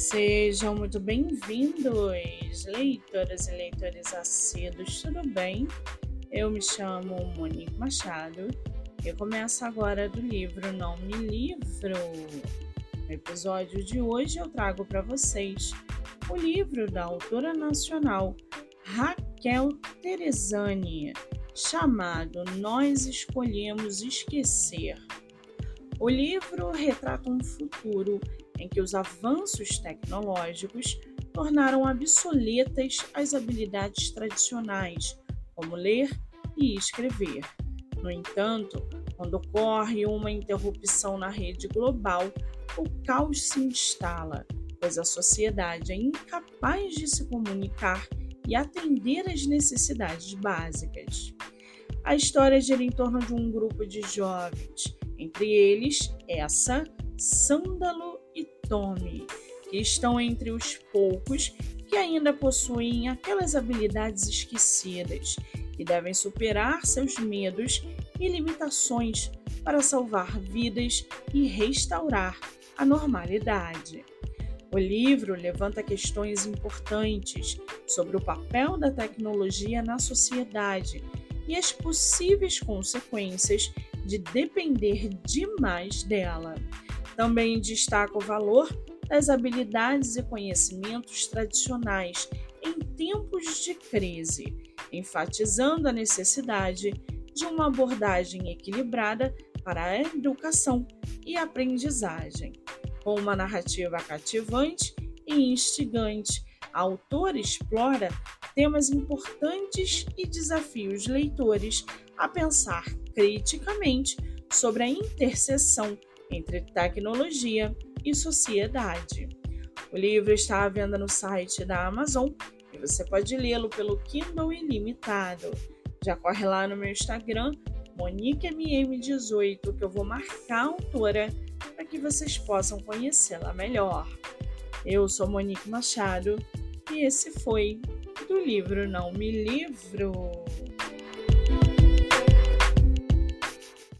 Sejam muito bem-vindos, leitoras e leitores assíduos, tudo bem? Eu me chamo Monique Machado e começo agora do livro Não Me Livro. No episódio de hoje eu trago para vocês o livro da autora nacional Raquel Teresani, chamado Nós Escolhemos Esquecer. O livro retrata um futuro em que os avanços tecnológicos tornaram obsoletas as habilidades tradicionais, como ler e escrever. No entanto, quando ocorre uma interrupção na rede global, o caos se instala, pois a sociedade é incapaz de se comunicar e atender às necessidades básicas. A história gira em torno de um grupo de jovens, entre eles essa Sândalo que estão entre os poucos que ainda possuem aquelas habilidades esquecidas e devem superar seus medos e limitações para salvar vidas e restaurar a normalidade. O livro levanta questões importantes sobre o papel da tecnologia na sociedade e as possíveis consequências de depender demais dela. Também destaca o valor das habilidades e conhecimentos tradicionais em tempos de crise, enfatizando a necessidade de uma abordagem equilibrada para a educação e aprendizagem. Com uma narrativa cativante e instigante, a autora explora temas importantes e desafia os leitores a pensar criticamente sobre a interseção entre tecnologia e sociedade. O livro está à venda no site da Amazon e você pode lê-lo pelo Kindle Ilimitado. Já corre lá no meu Instagram, MoniqueMM18, que eu vou marcar a autora para que vocês possam conhecê-la melhor. Eu sou Monique Machado e esse foi do livro Não Me Livro.